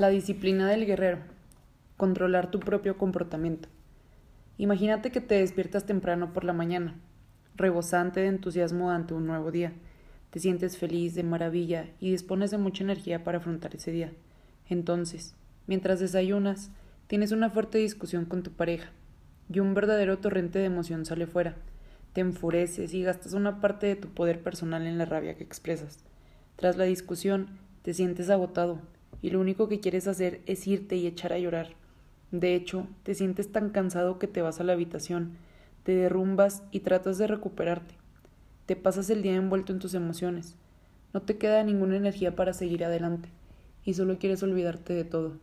La disciplina del guerrero. Controlar tu propio comportamiento. Imagínate que te despiertas temprano por la mañana, rebosante de entusiasmo ante un nuevo día. Te sientes feliz, de maravilla y dispones de mucha energía para afrontar ese día. Entonces, mientras desayunas, tienes una fuerte discusión con tu pareja y un verdadero torrente de emoción sale fuera. Te enfureces y gastas una parte de tu poder personal en la rabia que expresas. Tras la discusión, te sientes agotado y lo único que quieres hacer es irte y echar a llorar. De hecho, te sientes tan cansado que te vas a la habitación, te derrumbas y tratas de recuperarte. Te pasas el día envuelto en tus emociones. No te queda ninguna energía para seguir adelante y solo quieres olvidarte de todo.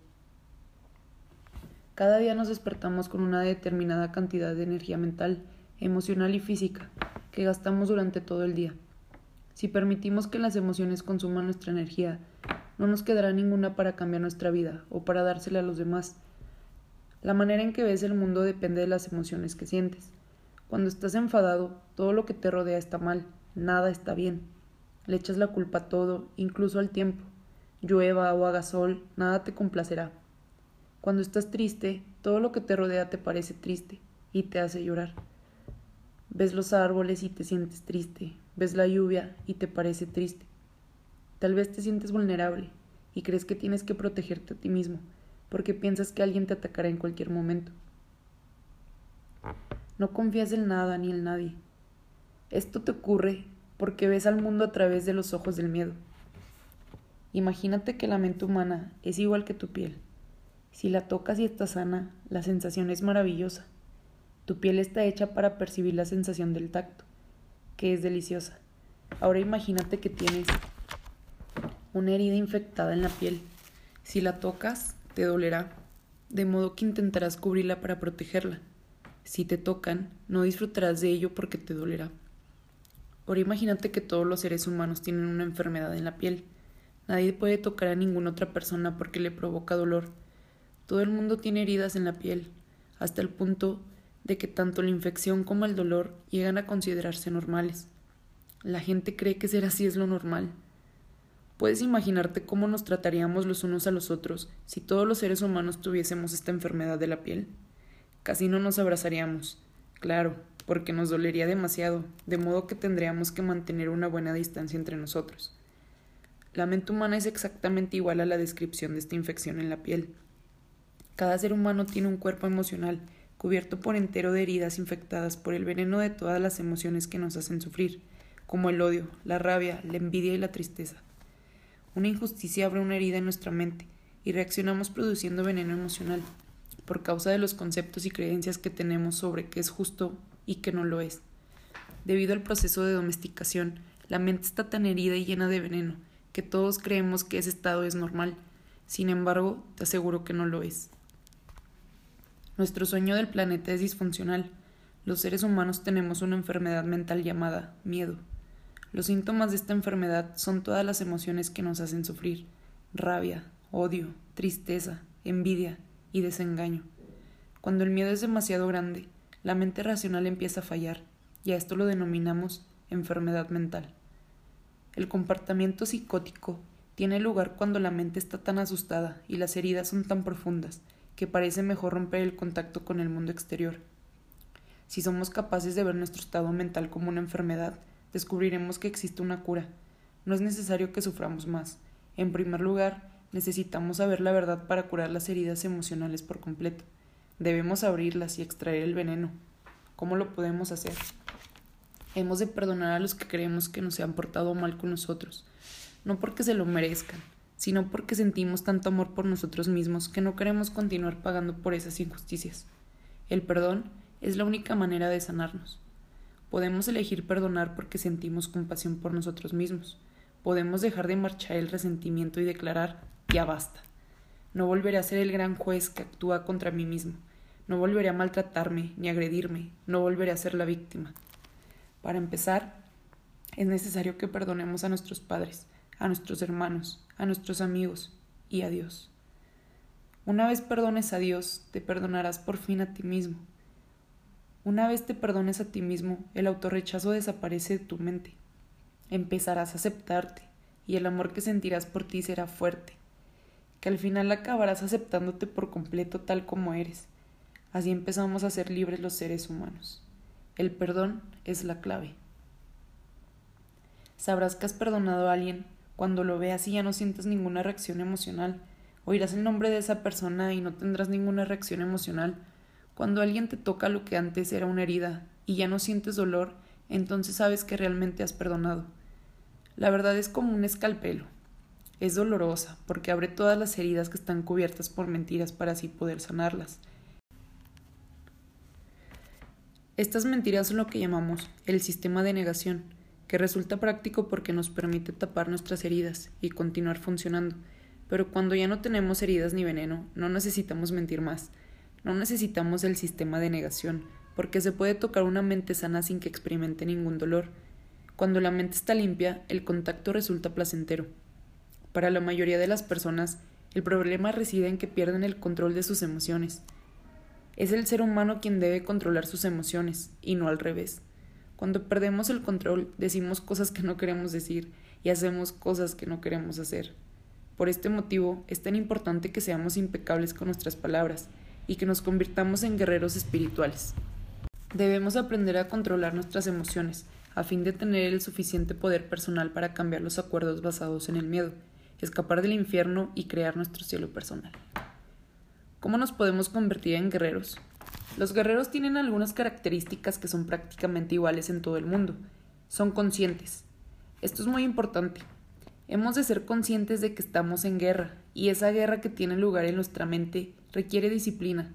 Cada día nos despertamos con una determinada cantidad de energía mental, emocional y física que gastamos durante todo el día. Si permitimos que las emociones consuman nuestra energía, no nos quedará ninguna para cambiar nuestra vida o para dársela a los demás. La manera en que ves el mundo depende de las emociones que sientes. Cuando estás enfadado, todo lo que te rodea está mal, nada está bien. Le echas la culpa a todo, incluso al tiempo. Llueva o haga sol, nada te complacerá. Cuando estás triste, todo lo que te rodea te parece triste y te hace llorar. Ves los árboles y te sientes triste, ves la lluvia y te parece triste. Tal vez te sientes vulnerable y crees que tienes que protegerte a ti mismo porque piensas que alguien te atacará en cualquier momento. No confías en nada ni en nadie. Esto te ocurre porque ves al mundo a través de los ojos del miedo. Imagínate que la mente humana es igual que tu piel. Si la tocas y está sana, la sensación es maravillosa. Tu piel está hecha para percibir la sensación del tacto, que es deliciosa. Ahora imagínate que tienes una herida infectada en la piel. Si la tocas, te dolerá, de modo que intentarás cubrirla para protegerla. Si te tocan, no disfrutarás de ello porque te dolerá. Ahora imagínate que todos los seres humanos tienen una enfermedad en la piel. Nadie puede tocar a ninguna otra persona porque le provoca dolor. Todo el mundo tiene heridas en la piel, hasta el punto de que tanto la infección como el dolor llegan a considerarse normales. La gente cree que ser así es lo normal. ¿Puedes imaginarte cómo nos trataríamos los unos a los otros si todos los seres humanos tuviésemos esta enfermedad de la piel? Casi no nos abrazaríamos, claro, porque nos dolería demasiado, de modo que tendríamos que mantener una buena distancia entre nosotros. La mente humana es exactamente igual a la descripción de esta infección en la piel. Cada ser humano tiene un cuerpo emocional cubierto por entero de heridas infectadas por el veneno de todas las emociones que nos hacen sufrir, como el odio, la rabia, la envidia y la tristeza. Una injusticia abre una herida en nuestra mente y reaccionamos produciendo veneno emocional por causa de los conceptos y creencias que tenemos sobre qué es justo y qué no lo es. Debido al proceso de domesticación, la mente está tan herida y llena de veneno que todos creemos que ese estado es normal. Sin embargo, te aseguro que no lo es. Nuestro sueño del planeta es disfuncional. Los seres humanos tenemos una enfermedad mental llamada miedo. Los síntomas de esta enfermedad son todas las emociones que nos hacen sufrir, rabia, odio, tristeza, envidia y desengaño. Cuando el miedo es demasiado grande, la mente racional empieza a fallar, y a esto lo denominamos enfermedad mental. El comportamiento psicótico tiene lugar cuando la mente está tan asustada y las heridas son tan profundas que parece mejor romper el contacto con el mundo exterior. Si somos capaces de ver nuestro estado mental como una enfermedad, descubriremos que existe una cura. No es necesario que suframos más. En primer lugar, necesitamos saber la verdad para curar las heridas emocionales por completo. Debemos abrirlas y extraer el veneno. ¿Cómo lo podemos hacer? Hemos de perdonar a los que creemos que nos han portado mal con nosotros, no porque se lo merezcan, sino porque sentimos tanto amor por nosotros mismos que no queremos continuar pagando por esas injusticias. El perdón es la única manera de sanarnos. Podemos elegir perdonar porque sentimos compasión por nosotros mismos. Podemos dejar de marchar el resentimiento y declarar ya basta. No volveré a ser el gran juez que actúa contra mí mismo. No volveré a maltratarme ni agredirme. No volveré a ser la víctima. Para empezar, es necesario que perdonemos a nuestros padres, a nuestros hermanos, a nuestros amigos y a Dios. Una vez perdones a Dios, te perdonarás por fin a ti mismo una vez te perdones a ti mismo, el autorrechazo desaparece de tu mente. Empezarás a aceptarte y el amor que sentirás por ti será fuerte. que al final acabarás aceptándote por completo tal como eres. Así empezamos a ser libres los seres humanos. El perdón es la clave. Sabrás que has perdonado a alguien cuando lo veas y ya no sientes ninguna reacción emocional. Oirás el nombre de esa persona y no tendrás ninguna reacción emocional. Cuando alguien te toca lo que antes era una herida y ya no sientes dolor, entonces sabes que realmente has perdonado. La verdad es como un escalpelo. Es dolorosa porque abre todas las heridas que están cubiertas por mentiras para así poder sanarlas. Estas mentiras son lo que llamamos el sistema de negación, que resulta práctico porque nos permite tapar nuestras heridas y continuar funcionando. Pero cuando ya no tenemos heridas ni veneno, no necesitamos mentir más. No necesitamos el sistema de negación, porque se puede tocar una mente sana sin que experimente ningún dolor. Cuando la mente está limpia, el contacto resulta placentero. Para la mayoría de las personas, el problema reside en que pierden el control de sus emociones. Es el ser humano quien debe controlar sus emociones, y no al revés. Cuando perdemos el control, decimos cosas que no queremos decir y hacemos cosas que no queremos hacer. Por este motivo, es tan importante que seamos impecables con nuestras palabras y que nos convirtamos en guerreros espirituales. Debemos aprender a controlar nuestras emociones, a fin de tener el suficiente poder personal para cambiar los acuerdos basados en el miedo, escapar del infierno y crear nuestro cielo personal. ¿Cómo nos podemos convertir en guerreros? Los guerreros tienen algunas características que son prácticamente iguales en todo el mundo. Son conscientes. Esto es muy importante. Hemos de ser conscientes de que estamos en guerra, y esa guerra que tiene lugar en nuestra mente requiere disciplina,